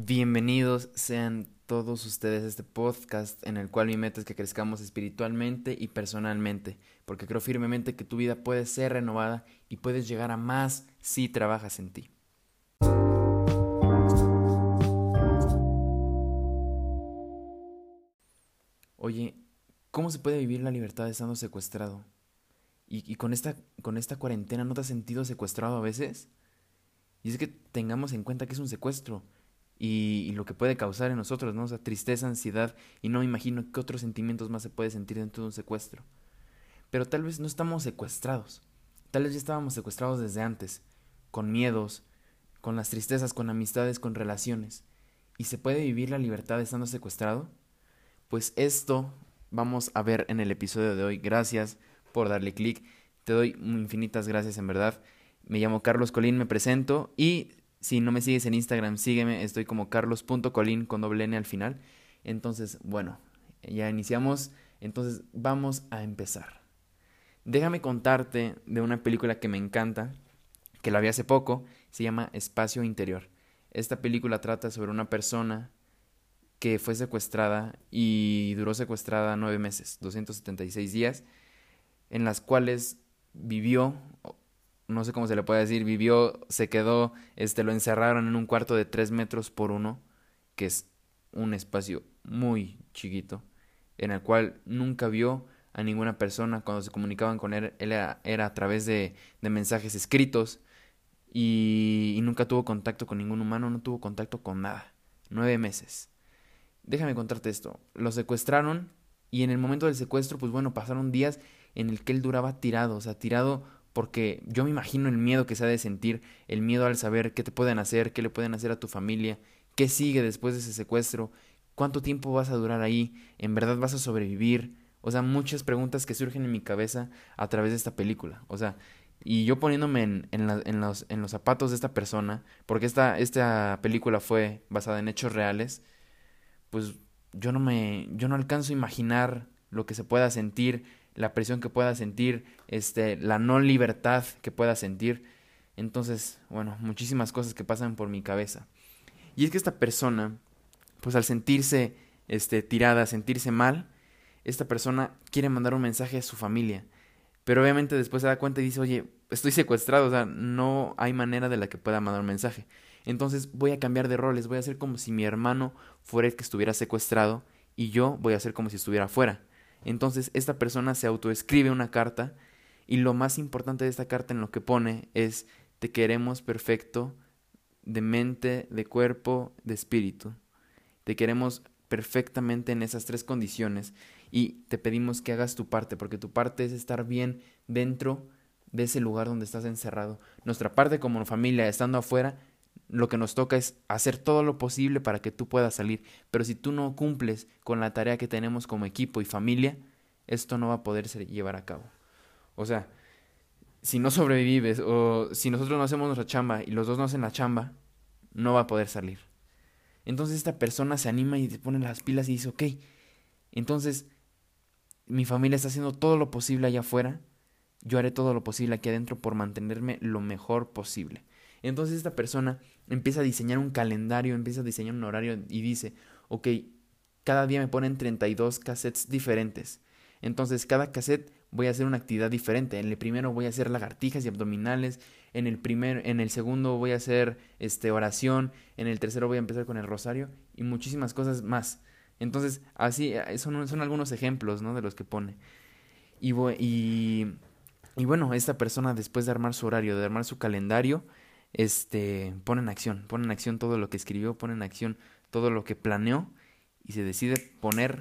Bienvenidos sean todos ustedes a este podcast en el cual mi meta es que crezcamos espiritualmente y personalmente, porque creo firmemente que tu vida puede ser renovada y puedes llegar a más si trabajas en ti. Oye, ¿cómo se puede vivir la libertad estando secuestrado? Y, con, esta, con esta cuarentena, ¿no te has sentido secuestrado a veces? Y es que tengamos en cuenta que es un secuestro y, lo que puede causar en nosotros, ¿no? O sea, tristeza, ansiedad, y no me imagino qué otros sentimientos más se puede sentir dentro de un secuestro. Pero tal vez no estamos secuestrados, tal vez ya estábamos secuestrados desde antes, con miedos, con las tristezas, con amistades, con relaciones. ¿Y se puede vivir la libertad estando secuestrado? Pues esto vamos a ver en el episodio de hoy. Gracias por darle clic. Te doy infinitas gracias en verdad. Me llamo Carlos Colín, me presento y si no me sigues en Instagram, sígueme, estoy como carlos.colin con doble N al final. Entonces, bueno, ya iniciamos, entonces vamos a empezar. Déjame contarte de una película que me encanta, que la vi hace poco, se llama Espacio Interior. Esta película trata sobre una persona que fue secuestrada y duró secuestrada nueve meses, 276 días, en las cuales vivió no sé cómo se le puede decir, vivió, se quedó, este, lo encerraron en un cuarto de tres metros por uno, que es un espacio muy chiquito, en el cual nunca vio a ninguna persona. Cuando se comunicaban con él, él era, a través de, de mensajes escritos y, y nunca tuvo contacto con ningún humano, no tuvo contacto con nada, nueve meses. Déjame contarte esto, lo secuestraron y en el momento del secuestro, pues bueno, pasaron días en el que él duraba tirado, o sea, tirado porque yo me imagino el miedo que se ha de sentir, el miedo al saber qué te pueden hacer, qué le pueden hacer a tu familia, qué sigue después de ese secuestro, cuánto tiempo vas a durar ahí, en verdad vas a sobrevivir, o sea, muchas preguntas que surgen en mi cabeza a través de esta película, o sea, y yo poniéndome en, en, en, los, en los zapatos de esta persona, porque esta, esta película fue basada en hechos reales, pues yo no me, yo no alcanzo a imaginar lo que se pueda sentir la presión que pueda sentir, este, la no libertad que pueda sentir. Entonces, bueno, muchísimas cosas que pasan por mi cabeza. Y es que esta persona, pues al sentirse este, tirada, sentirse mal, esta persona quiere mandar un mensaje a su familia. Pero obviamente después se da cuenta y dice, oye, estoy secuestrado, o sea, no hay manera de la que pueda mandar un mensaje. Entonces voy a cambiar de roles, voy a hacer como si mi hermano fuera el que estuviera secuestrado y yo voy a hacer como si estuviera fuera. Entonces esta persona se autoescribe una carta y lo más importante de esta carta en lo que pone es te queremos perfecto de mente, de cuerpo, de espíritu. Te queremos perfectamente en esas tres condiciones y te pedimos que hagas tu parte, porque tu parte es estar bien dentro de ese lugar donde estás encerrado. Nuestra parte como familia, estando afuera, lo que nos toca es hacer todo lo posible para que tú puedas salir. Pero si tú no cumples con la tarea que tenemos como equipo y familia, esto no va a poderse llevar a cabo. O sea, si no sobrevives o si nosotros no hacemos nuestra chamba y los dos no hacen la chamba, no va a poder salir. Entonces esta persona se anima y se pone las pilas y dice, ok, entonces mi familia está haciendo todo lo posible allá afuera, yo haré todo lo posible aquí adentro por mantenerme lo mejor posible. Entonces esta persona empieza a diseñar un calendario, empieza a diseñar un horario y dice, ok, cada día me ponen 32 cassettes diferentes. Entonces cada cassette voy a hacer una actividad diferente. En el primero voy a hacer lagartijas y abdominales, en el primer, en el segundo voy a hacer este oración, en el tercero voy a empezar con el rosario y muchísimas cosas más. Entonces, así eh, son, son algunos ejemplos, ¿no? de los que pone. Y, y, y bueno, esta persona después de armar su horario, de armar su calendario, este, pone en acción, pone en acción todo lo que escribió, pone en acción todo lo que planeó y se decide poner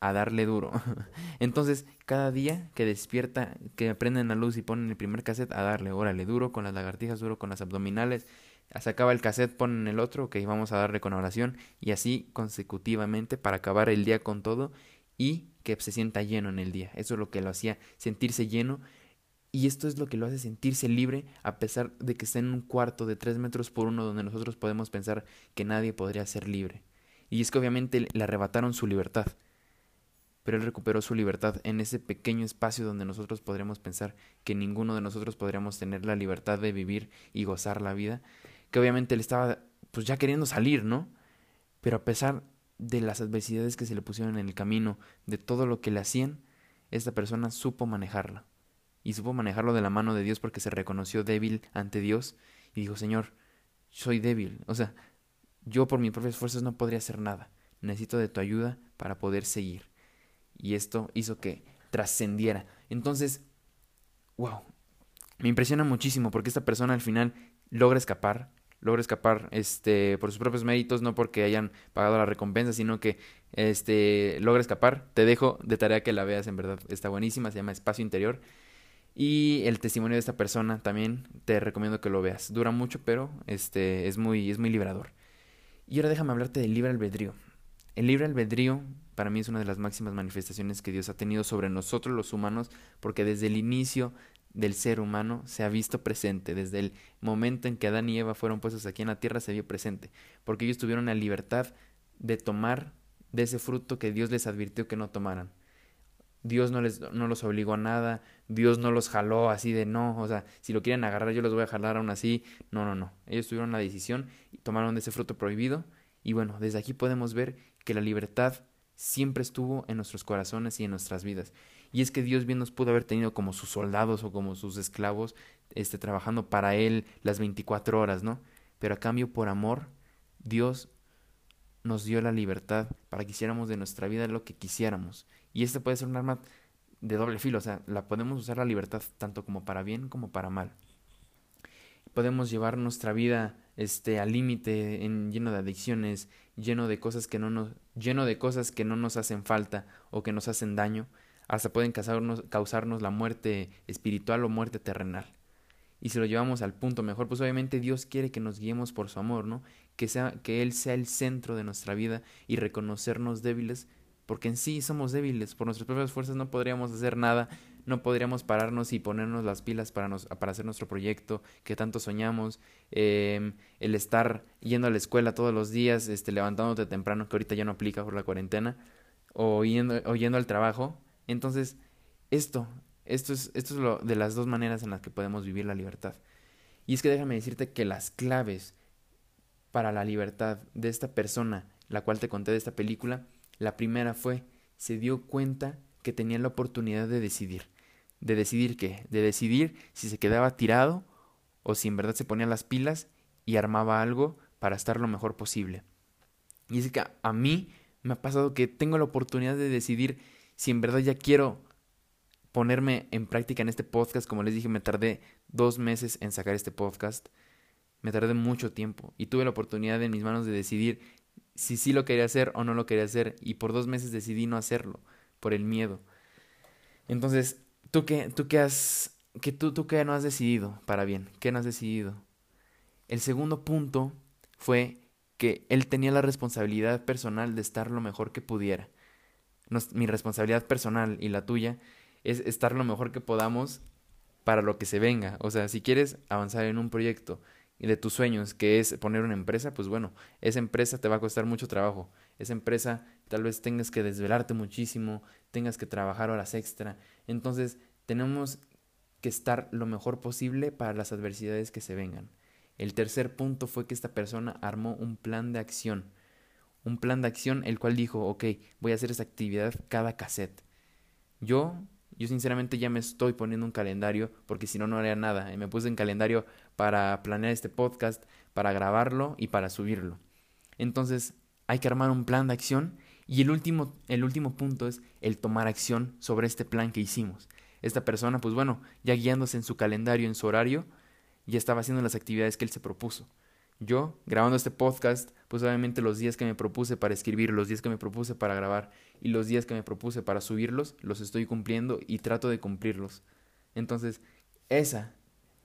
a darle duro. Entonces, cada día que despierta, que prenden la luz y ponen el primer cassette, a darle, órale, duro con las lagartijas, duro con las abdominales. Se acaba el cassette, ponen el otro, que vamos a darle con oración. Y así consecutivamente para acabar el día con todo y que se sienta lleno en el día. Eso es lo que lo hacía sentirse lleno y esto es lo que lo hace sentirse libre a pesar de que está en un cuarto de tres metros por uno donde nosotros podemos pensar que nadie podría ser libre. Y es que obviamente le arrebataron su libertad. Pero él recuperó su libertad en ese pequeño espacio donde nosotros podríamos pensar que ninguno de nosotros podríamos tener la libertad de vivir y gozar la vida. Que obviamente él estaba pues ya queriendo salir, ¿no? Pero a pesar de las adversidades que se le pusieron en el camino, de todo lo que le hacían, esta persona supo manejarla. Y supo manejarlo de la mano de Dios porque se reconoció débil ante Dios y dijo, Señor, soy débil. O sea, yo por mis propias fuerzas no podría hacer nada. Necesito de tu ayuda para poder seguir. Y esto hizo que trascendiera. Entonces, wow, me impresiona muchísimo porque esta persona al final logra escapar, logra escapar este por sus propios méritos, no porque hayan pagado la recompensa, sino que este logra escapar. Te dejo de tarea que la veas, en verdad está buenísima, se llama Espacio Interior. Y el testimonio de esta persona también te recomiendo que lo veas. Dura mucho, pero este es muy es muy liberador. Y ahora déjame hablarte del libre albedrío. El libre albedrío para mí es una de las máximas manifestaciones que Dios ha tenido sobre nosotros los humanos, porque desde el inicio del ser humano se ha visto presente. Desde el momento en que Adán y Eva fueron puestos aquí en la tierra se vio presente, porque ellos tuvieron la libertad de tomar de ese fruto que Dios les advirtió que no tomaran. Dios no, les, no los obligó a nada, Dios no los jaló así de no, o sea, si lo quieren agarrar yo los voy a jalar aún así. No, no, no. Ellos tuvieron la decisión y tomaron de ese fruto prohibido. Y bueno, desde aquí podemos ver que la libertad siempre estuvo en nuestros corazones y en nuestras vidas. Y es que Dios bien nos pudo haber tenido como sus soldados o como sus esclavos, este, trabajando para Él las 24 horas, ¿no? Pero a cambio, por amor, Dios nos dio la libertad para que hiciéramos de nuestra vida lo que quisiéramos. Y este puede ser un arma de doble filo, o sea, la podemos usar la libertad tanto como para bien como para mal. Podemos llevar nuestra vida este al límite, en lleno de adicciones, lleno de cosas que no nos lleno de cosas que no nos hacen falta o que nos hacen daño, hasta pueden causarnos, causarnos la muerte espiritual o muerte terrenal. Y si lo llevamos al punto mejor, pues obviamente Dios quiere que nos guiemos por su amor, ¿no? Que, sea, que Él sea el centro de nuestra vida y reconocernos débiles, porque en sí somos débiles, por nuestras propias fuerzas no podríamos hacer nada, no podríamos pararnos y ponernos las pilas para, nos, para hacer nuestro proyecto que tanto soñamos, em, el estar yendo a la escuela todos los días, este, levantándote temprano, que ahorita ya no aplica por la cuarentena, o yendo, o yendo al trabajo, entonces, esto, esto es, esto es lo de las dos maneras en las que podemos vivir la libertad. Y es que déjame decirte que las claves para la libertad de esta persona, la cual te conté de esta película, la primera fue, se dio cuenta que tenía la oportunidad de decidir. ¿De decidir qué? De decidir si se quedaba tirado o si en verdad se ponía las pilas y armaba algo para estar lo mejor posible. Y es que a mí me ha pasado que tengo la oportunidad de decidir si en verdad ya quiero ponerme en práctica en este podcast, como les dije, me tardé dos meses en sacar este podcast, me tardé mucho tiempo y tuve la oportunidad en mis manos de decidir si sí lo quería hacer o no lo quería hacer y por dos meses decidí no hacerlo por el miedo. Entonces, ¿tú qué, tú qué has, que tú, tú qué no has decidido para bien? ¿Qué no has decidido? El segundo punto fue que él tenía la responsabilidad personal de estar lo mejor que pudiera mi responsabilidad personal y la tuya es estar lo mejor que podamos para lo que se venga. O sea, si quieres avanzar en un proyecto de tus sueños, que es poner una empresa, pues bueno, esa empresa te va a costar mucho trabajo. Esa empresa tal vez tengas que desvelarte muchísimo, tengas que trabajar horas extra. Entonces, tenemos que estar lo mejor posible para las adversidades que se vengan. El tercer punto fue que esta persona armó un plan de acción un plan de acción el cual dijo, ok, voy a hacer esa actividad cada cassette. Yo, yo sinceramente ya me estoy poniendo un calendario porque si no, no haría nada. Y me puse en calendario para planear este podcast, para grabarlo y para subirlo. Entonces, hay que armar un plan de acción y el último, el último punto es el tomar acción sobre este plan que hicimos. Esta persona, pues bueno, ya guiándose en su calendario, en su horario, ya estaba haciendo las actividades que él se propuso. Yo, grabando este podcast, pues obviamente los días que me propuse para escribir, los días que me propuse para grabar y los días que me propuse para subirlos, los estoy cumpliendo y trato de cumplirlos. Entonces, esa,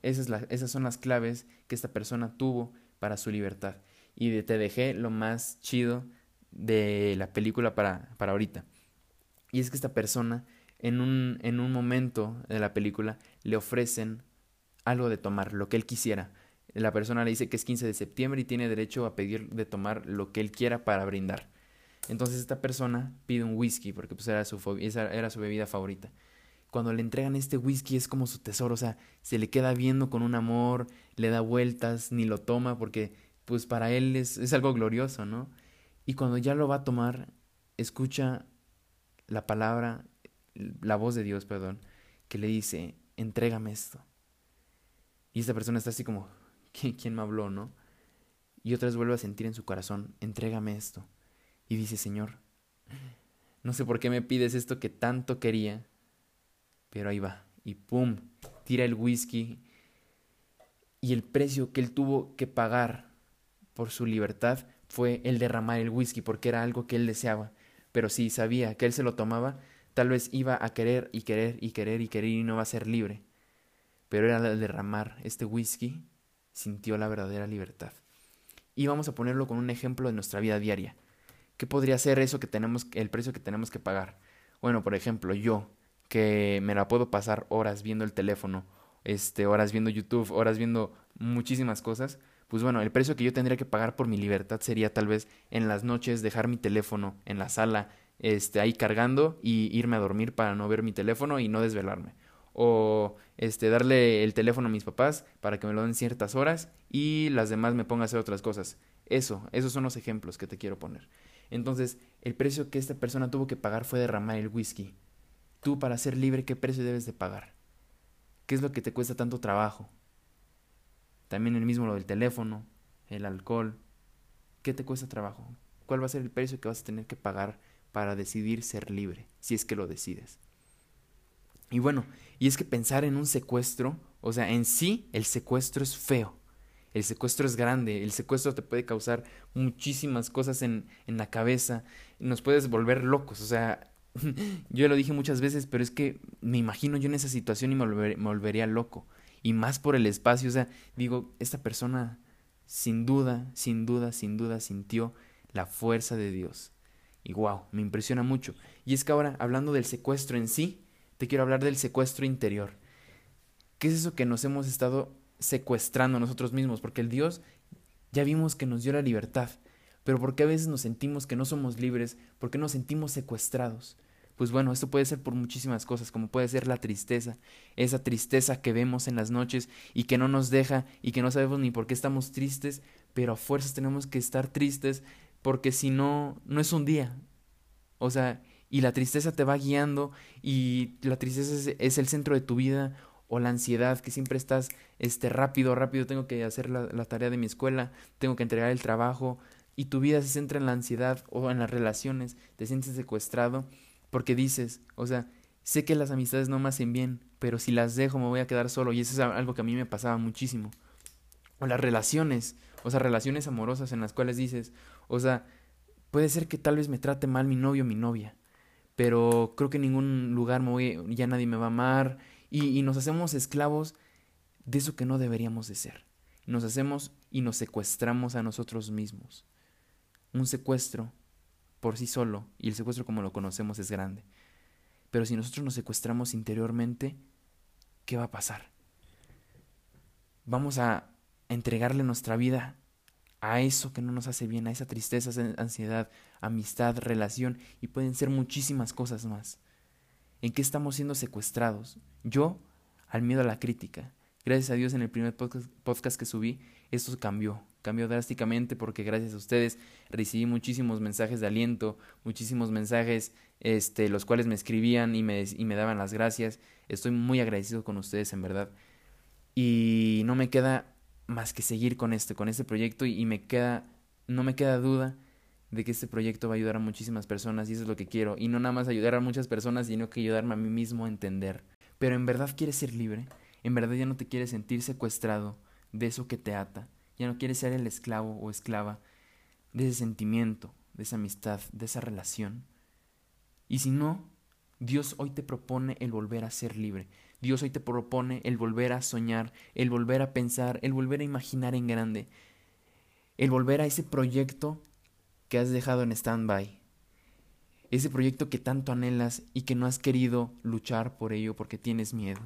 esas son las claves que esta persona tuvo para su libertad. Y te dejé lo más chido de la película para, para ahorita. Y es que esta persona, en un, en un momento de la película, le ofrecen algo de tomar, lo que él quisiera la persona le dice que es 15 de septiembre y tiene derecho a pedir de tomar lo que él quiera para brindar. Entonces esta persona pide un whisky porque pues era su, era su bebida favorita. Cuando le entregan este whisky es como su tesoro, o sea, se le queda viendo con un amor, le da vueltas, ni lo toma porque pues para él es, es algo glorioso, ¿no? Y cuando ya lo va a tomar, escucha la palabra, la voz de Dios, perdón, que le dice, entrégame esto. Y esta persona está así como, ¿quién me habló, no? Y otra vez vuelve a sentir en su corazón, entrégame esto. Y dice, Señor, no sé por qué me pides esto que tanto quería, pero ahí va. Y pum, tira el whisky. Y el precio que él tuvo que pagar por su libertad fue el derramar el whisky, porque era algo que él deseaba. Pero si sabía que él se lo tomaba, tal vez iba a querer y querer y querer y querer y no va a ser libre. Pero era el derramar este whisky, sintió la verdadera libertad. Y vamos a ponerlo con un ejemplo de nuestra vida diaria. ¿Qué podría ser eso que tenemos, el precio que tenemos que pagar? Bueno, por ejemplo, yo, que me la puedo pasar horas viendo el teléfono, este, horas viendo YouTube, horas viendo muchísimas cosas, pues bueno, el precio que yo tendría que pagar por mi libertad sería tal vez en las noches dejar mi teléfono en la sala, este, ahí cargando y irme a dormir para no ver mi teléfono y no desvelarme. O este, darle el teléfono a mis papás para que me lo den ciertas horas y las demás me ponga a hacer otras cosas. Eso, esos son los ejemplos que te quiero poner. Entonces, el precio que esta persona tuvo que pagar fue derramar el whisky. Tú, para ser libre, ¿qué precio debes de pagar? ¿Qué es lo que te cuesta tanto trabajo? También el mismo lo del teléfono, el alcohol. ¿Qué te cuesta trabajo? ¿Cuál va a ser el precio que vas a tener que pagar para decidir ser libre, si es que lo decides? Y bueno, y es que pensar en un secuestro, o sea, en sí el secuestro es feo. El secuestro es grande, el secuestro te puede causar muchísimas cosas en, en la cabeza, nos puedes volver locos, o sea, yo lo dije muchas veces, pero es que me imagino yo en esa situación y me, volvería loco, y más por el espacio, o sea, digo, esta persona sin duda, sin duda, sin duda sintió la fuerza de Dios. Y wow, me impresiona mucho. Y es que ahora, hablando del secuestro en sí, te quiero hablar del secuestro interior. ¿Qué es eso que nos hemos estado secuestrando nosotros mismos, porque el Dios ya vimos que nos dio la libertad, pero ¿por qué a veces nos sentimos que no somos libres? ¿Por qué nos sentimos secuestrados? Pues bueno, esto puede ser por muchísimas cosas, como puede ser la tristeza, esa tristeza que vemos en las noches y que no nos deja y que no sabemos ni por qué estamos tristes, pero a fuerzas tenemos que estar tristes porque si no, no es un día. O sea, y la tristeza te va guiando y la tristeza es, el centro de tu vida o la ansiedad, que siempre estás este, rápido, rápido, tengo que hacer la, la, tarea de mi escuela, tengo que entregar el trabajo, y tu vida se centra en la ansiedad o en las relaciones, te sientes secuestrado porque dices, o sea, sé que las amistades no me hacen bien, pero si las dejo me voy a quedar solo, y eso es algo que a mí me pasaba muchísimo. O las relaciones, o sea, relaciones amorosas en las cuales dices, o sea, puede ser que tal vez me trate mal mi novio o mi novia, pero creo que en ningún lugar me voy, ya nadie me va a amar, y, y nos hacemos esclavos de eso que no deberíamos de ser. Nos hacemos y nos secuestramos a nosotros mismos. Un secuestro por sí solo, y el secuestro como lo conocemos es grande. Pero si nosotros nos secuestramos interiormente, ¿qué va a pasar? Vamos a entregarle nuestra vida a eso que no nos hace bien, a esa tristeza, ansiedad, amistad, relación, y pueden ser muchísimas cosas más. ¿En qué estamos siendo secuestrados? Yo, al miedo a la crítica. Gracias a Dios en el primer podcast, que subí, esto cambió, cambió drásticamente porque gracias a ustedes recibí muchísimos mensajes de aliento, muchísimos mensajes este, los cuales me escribían y me, y me daban las gracias. Estoy muy agradecido con ustedes en verdad. Y no me queda más que seguir con este, con este proyecto y, me queda, no me queda duda de que este proyecto va a ayudar a muchísimas personas y eso es lo que quiero. Y no nada más ayudar a muchas personas, sino que ayudarme a mí mismo a entender. Pero en verdad quieres ser libre, en verdad ya no te quieres sentir secuestrado de eso que te ata, ya no quieres ser el esclavo o esclava de ese sentimiento, de esa amistad, de esa relación. Y si no, Dios hoy te propone el volver a ser libre. Dios hoy te propone el volver a soñar, el volver a pensar, el volver a imaginar en grande, el volver a ese proyecto que has dejado en stand-by. Ese proyecto que tanto anhelas y que no has querido luchar por ello porque tienes miedo.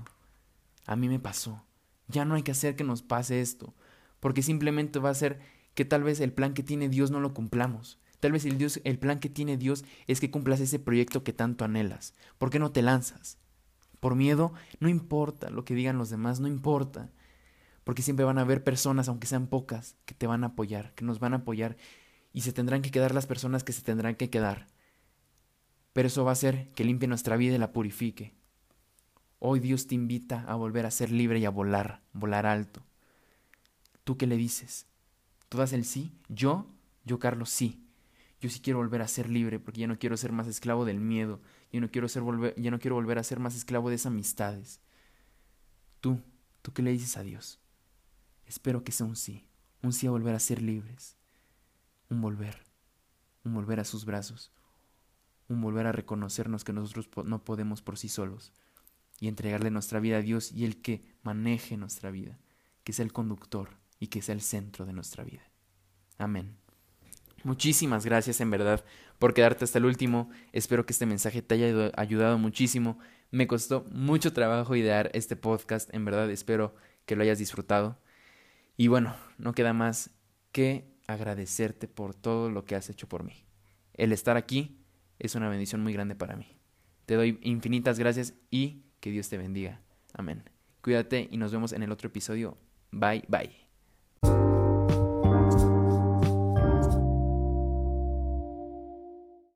A mí me pasó. Ya no hay que hacer que nos pase esto, porque simplemente va a ser que tal vez el plan que tiene Dios no lo cumplamos. Tal vez el, Dios, el plan que tiene Dios es que cumplas ese proyecto que tanto anhelas. ¿Por qué no te lanzas? Por miedo, no importa lo que digan los demás, no importa. porque siempre van a haber personas, aunque sean pocas, que te van a apoyar, que nos van a apoyar, y se tendrán que quedar las personas que se tendrán que quedar. Pero eso va a hacer que limpie nuestra vida y la purifique. Hoy Dios te invita a volver a ser libre y a volar, volar alto. ¿Tú qué le dices? ¿Tú das el sí? Yo, yo Carlos, sí. Yo sí quiero volver a ser libre porque ya no quiero ser más esclavo del miedo, ya no quiero, ser volver, ya no quiero volver a ser más esclavo de esas amistades. Tú, ¿tú qué le dices a Dios? Espero que sea un sí, un sí a volver a ser libres, un volver, un volver a sus brazos, un volver a reconocernos que nosotros no podemos por sí solos y entregarle nuestra vida a Dios y el que maneje nuestra vida, que sea el conductor y que sea el centro de nuestra vida. Amén. Muchísimas gracias en verdad por quedarte hasta el último. Espero que este mensaje te haya ayudado muchísimo. Me costó mucho trabajo idear este podcast. En verdad espero que lo hayas disfrutado. Y bueno, no queda más que agradecerte por todo lo que has hecho por mí. El estar aquí es una bendición muy grande para mí. Te doy infinitas gracias y que Dios te bendiga. Amén. Cuídate y nos vemos en el otro episodio. Bye, bye.